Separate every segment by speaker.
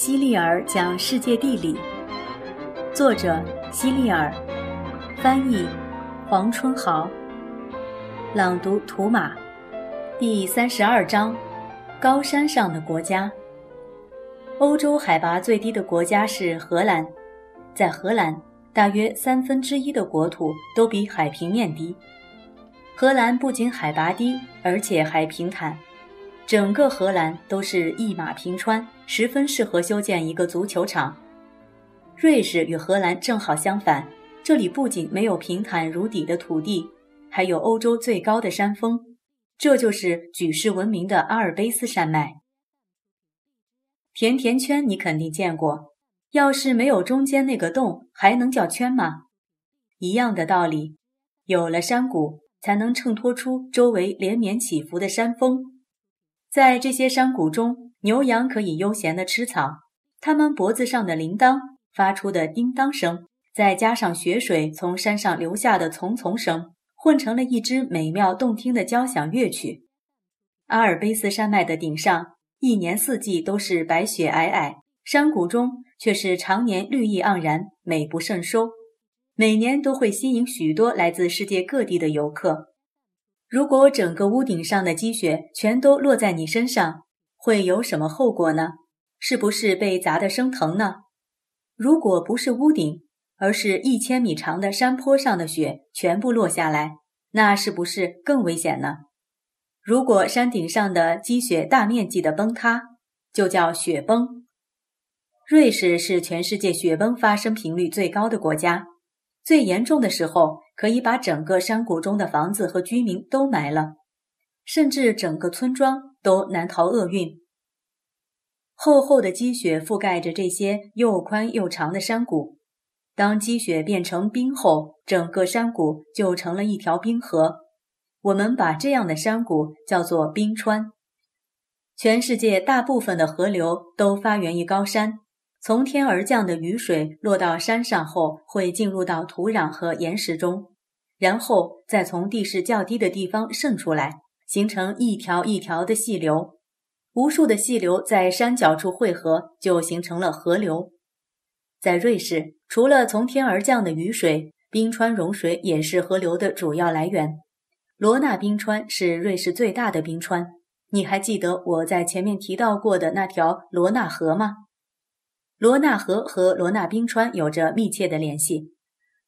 Speaker 1: 希利尔讲世界地理，作者希利尔，翻译黄春豪，朗读图马，第三十二章：高山上的国家。欧洲海拔最低的国家是荷兰，在荷兰，大约三分之一的国土都比海平面低。荷兰不仅海拔低，而且还平坦。整个荷兰都是一马平川，十分适合修建一个足球场。瑞士与荷兰正好相反，这里不仅没有平坦如底的土地，还有欧洲最高的山峰，这就是举世闻名的阿尔卑斯山脉。甜甜圈你肯定见过，要是没有中间那个洞，还能叫圈吗？一样的道理，有了山谷，才能衬托出周围连绵起伏的山峰。在这些山谷中，牛羊可以悠闲地吃草，它们脖子上的铃铛发出的叮当声，再加上雪水从山上流下的丛丛声，混成了一支美妙动听的交响乐曲。阿尔卑斯山脉的顶上，一年四季都是白雪皑皑，山谷中却是常年绿意盎然，美不胜收，每年都会吸引许多来自世界各地的游客。如果整个屋顶上的积雪全都落在你身上，会有什么后果呢？是不是被砸得生疼呢？如果不是屋顶，而是一千米长的山坡上的雪全部落下来，那是不是更危险呢？如果山顶上的积雪大面积的崩塌，就叫雪崩。瑞士是全世界雪崩发生频率最高的国家，最严重的时候。可以把整个山谷中的房子和居民都埋了，甚至整个村庄都难逃厄运。厚厚的积雪覆盖着这些又宽又长的山谷，当积雪变成冰后，整个山谷就成了一条冰河。我们把这样的山谷叫做冰川。全世界大部分的河流都发源于高山。从天而降的雨水落到山上后，会进入到土壤和岩石中，然后再从地势较低的地方渗出来，形成一条一条的细流。无数的细流在山脚处汇合，就形成了河流。在瑞士，除了从天而降的雨水，冰川融水也是河流的主要来源。罗纳冰川是瑞士最大的冰川。你还记得我在前面提到过的那条罗纳河吗？罗纳河和罗纳冰川有着密切的联系。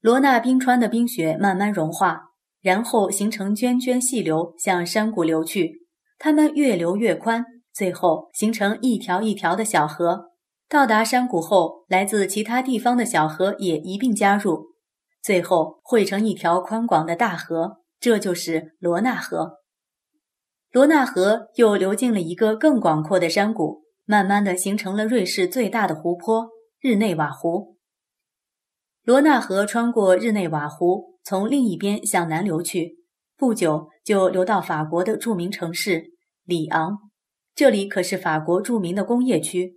Speaker 1: 罗纳冰川的冰雪慢慢融化，然后形成涓涓细流向山谷流去。它们越流越宽，最后形成一条一条的小河。到达山谷后，来自其他地方的小河也一并加入，最后汇成一条宽广的大河。这就是罗纳河。罗纳河又流进了一个更广阔的山谷。慢慢的形成了瑞士最大的湖泊日内瓦湖。罗纳河穿过日内瓦湖，从另一边向南流去，不久就流到法国的著名城市里昂。这里可是法国著名的工业区。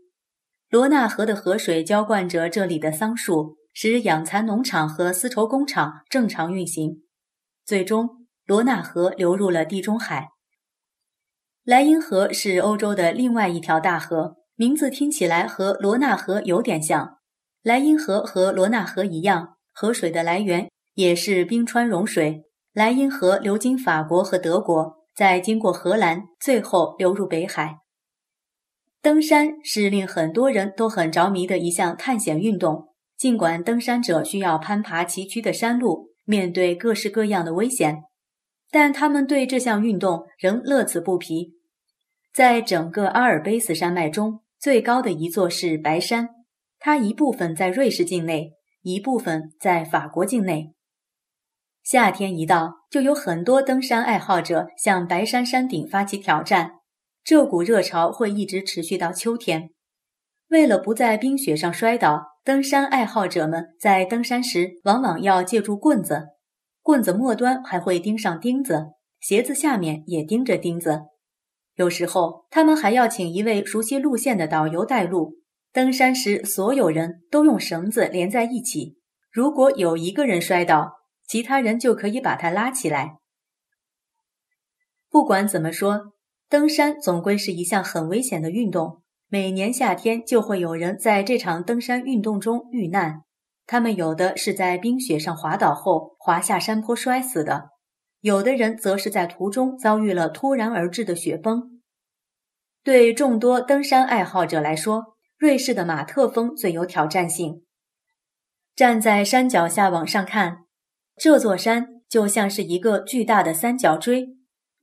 Speaker 1: 罗纳河的河水浇灌着这里的桑树，使养蚕农场和丝绸工厂正常运行。最终，罗纳河流入了地中海。莱茵河是欧洲的另外一条大河，名字听起来和罗纳河有点像。莱茵河和罗纳河一样，河水的来源也是冰川融水。莱茵河流经法国和德国，再经过荷兰，最后流入北海。登山是令很多人都很着迷的一项探险运动，尽管登山者需要攀爬崎岖的山路，面对各式各样的危险。但他们对这项运动仍乐此不疲。在整个阿尔卑斯山脉中，最高的一座是白山，它一部分在瑞士境内，一部分在法国境内。夏天一到，就有很多登山爱好者向白山山顶发起挑战。这股热潮会一直持续到秋天。为了不在冰雪上摔倒，登山爱好者们在登山时往往要借助棍子。棍子末端还会钉上钉子，鞋子下面也钉着钉子。有时候，他们还要请一位熟悉路线的导游带路。登山时，所有人都用绳子连在一起。如果有一个人摔倒，其他人就可以把他拉起来。不管怎么说，登山总归是一项很危险的运动。每年夏天就会有人在这场登山运动中遇难。他们有的是在冰雪上滑倒后滑下山坡摔死的，有的人则是在途中遭遇了突然而至的雪崩。对众多登山爱好者来说，瑞士的马特峰最有挑战性。站在山脚下往上看，这座山就像是一个巨大的三角锥，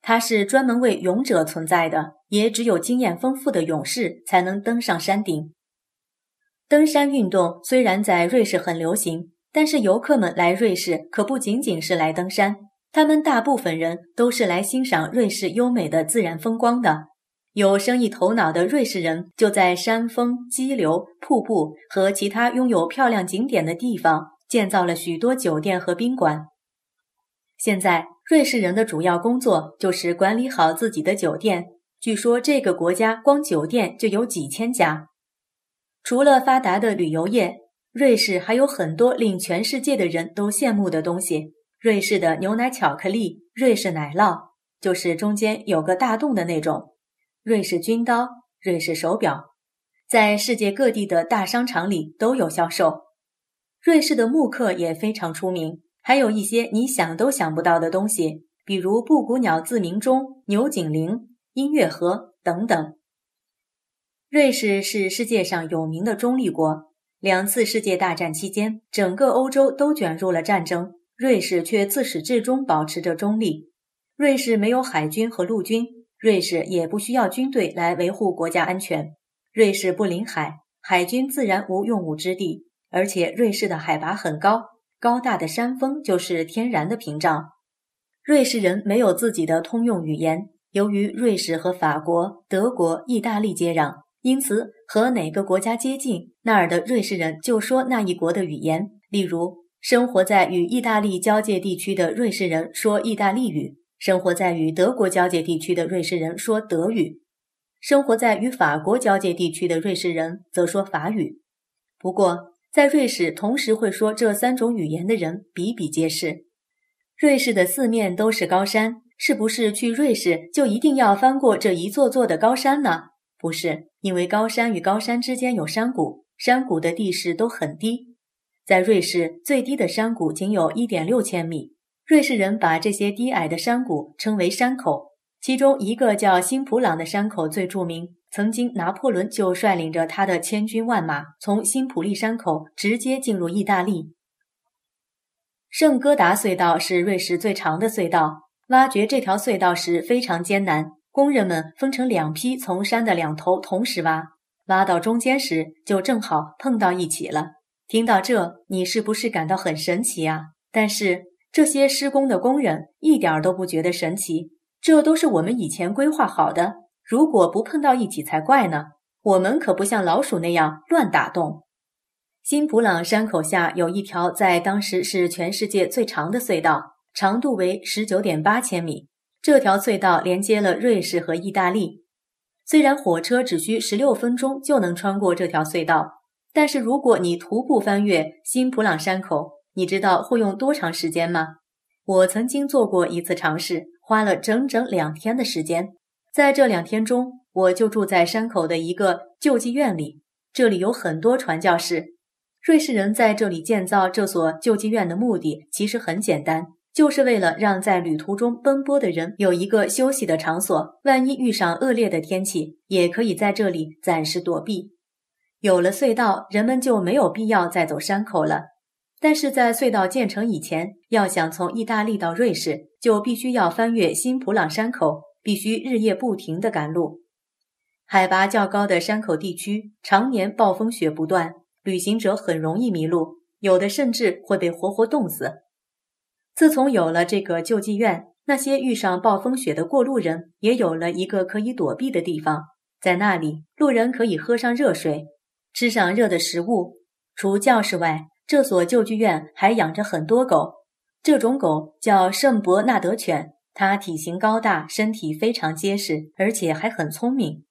Speaker 1: 它是专门为勇者存在的，也只有经验丰富的勇士才能登上山顶。登山运动虽然在瑞士很流行，但是游客们来瑞士可不仅仅是来登山，他们大部分人都是来欣赏瑞士优美的自然风光的。有生意头脑的瑞士人就在山峰、激流、瀑布和其他拥有漂亮景点的地方建造了许多酒店和宾馆。现在，瑞士人的主要工作就是管理好自己的酒店。据说，这个国家光酒店就有几千家。除了发达的旅游业，瑞士还有很多令全世界的人都羡慕的东西。瑞士的牛奶巧克力、瑞士奶酪，就是中间有个大洞的那种；瑞士军刀、瑞士手表，在世界各地的大商场里都有销售。瑞士的木刻也非常出名，还有一些你想都想不到的东西，比如布谷鸟自鸣钟、牛颈铃、音乐盒等等。瑞士是世界上有名的中立国。两次世界大战期间，整个欧洲都卷入了战争，瑞士却自始至终保持着中立。瑞士没有海军和陆军，瑞士也不需要军队来维护国家安全。瑞士不临海，海军自然无用武之地。而且瑞士的海拔很高，高大的山峰就是天然的屏障。瑞士人没有自己的通用语言，由于瑞士和法国、德国、意大利接壤。因此，和哪个国家接近，那儿的瑞士人就说那一国的语言。例如，生活在与意大利交界地区的瑞士人说意大利语；生活在与德国交界地区的瑞士人说德语；生活在与法国交界地区的瑞士人则说法语。不过，在瑞士同时会说这三种语言的人比比皆是。瑞士的四面都是高山，是不是去瑞士就一定要翻过这一座座的高山呢？不是，因为高山与高山之间有山谷，山谷的地势都很低。在瑞士，最低的山谷仅有一点六千米。瑞士人把这些低矮的山谷称为山口，其中一个叫辛普朗的山口最著名。曾经，拿破仑就率领着他的千军万马从新普利山口直接进入意大利。圣哥达隧道是瑞士最长的隧道，挖掘这条隧道时非常艰难。工人们分成两批，从山的两头同时挖，挖到中间时就正好碰到一起了。听到这，你是不是感到很神奇啊？但是这些施工的工人一点都不觉得神奇，这都是我们以前规划好的。如果不碰到一起才怪呢。我们可不像老鼠那样乱打洞。新普朗山口下有一条在当时是全世界最长的隧道，长度为十九点八千米。这条隧道连接了瑞士和意大利。虽然火车只需十六分钟就能穿过这条隧道，但是如果你徒步翻越新普朗山口，你知道会用多长时间吗？我曾经做过一次尝试，花了整整两天的时间。在这两天中，我就住在山口的一个救济院里，这里有很多传教士。瑞士人在这里建造这所救济院的目的其实很简单。就是为了让在旅途中奔波的人有一个休息的场所，万一遇上恶劣的天气，也可以在这里暂时躲避。有了隧道，人们就没有必要再走山口了。但是在隧道建成以前，要想从意大利到瑞士，就必须要翻越新普朗山口，必须日夜不停地赶路。海拔较高的山口地区常年暴风雪不断，旅行者很容易迷路，有的甚至会被活活冻死。自从有了这个救济院，那些遇上暴风雪的过路人也有了一个可以躲避的地方。在那里，路人可以喝上热水，吃上热的食物。除教室外，这所救济院还养着很多狗。这种狗叫圣伯纳德犬，它体型高大，身体非常结实，而且还很聪明。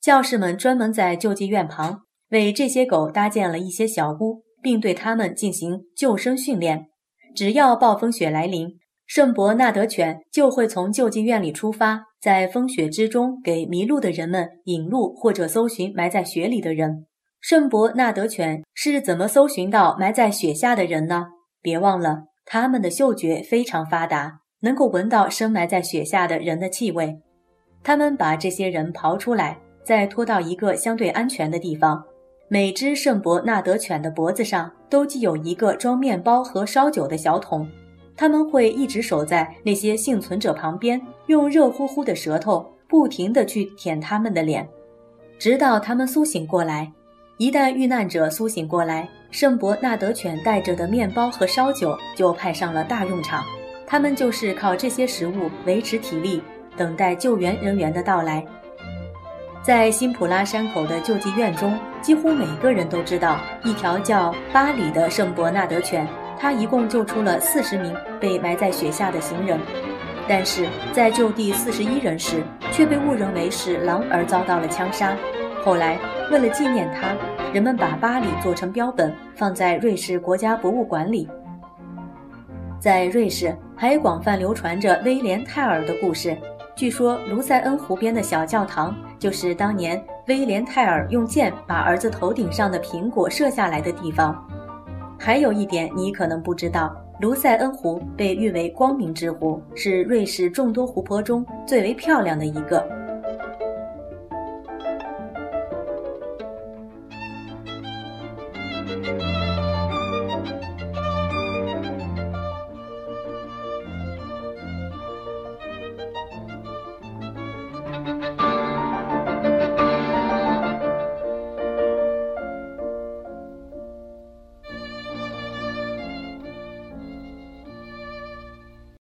Speaker 1: 教士们专门在救济院旁为这些狗搭建了一些小屋，并对它们进行救生训练。只要暴风雪来临，圣伯纳德犬就会从救济院里出发，在风雪之中给迷路的人们引路，或者搜寻埋在雪里的人。圣伯纳德犬是怎么搜寻到埋在雪下的人呢？别忘了，它们的嗅觉非常发达，能够闻到深埋在雪下的人的气味。他们把这些人刨出来，再拖到一个相对安全的地方。每只圣伯纳德犬的脖子上都系有一个装面包和烧酒的小桶。他们会一直守在那些幸存者旁边，用热乎乎的舌头不停地去舔他们的脸，直到他们苏醒过来。一旦遇难者苏醒过来，圣伯纳德犬带着的面包和烧酒就派上了大用场。他们就是靠这些食物维持体力，等待救援人员的到来。在辛普拉山口的救济院中，几乎每个人都知道一条叫巴里的圣伯纳德犬。它一共救出了四十名被埋在雪下的行人，但是在救第四十一人时，却被误认为是狼而遭到了枪杀。后来，为了纪念他，人们把巴里做成标本，放在瑞士国家博物馆里。在瑞士，还广泛流传着威廉泰尔的故事。据说，卢塞恩湖边的小教堂就是当年威廉泰尔用箭把儿子头顶上的苹果射下来的地方。还有一点你可能不知道，卢塞恩湖被誉为“光明之湖”，是瑞士众多湖泊中最为漂亮的一个。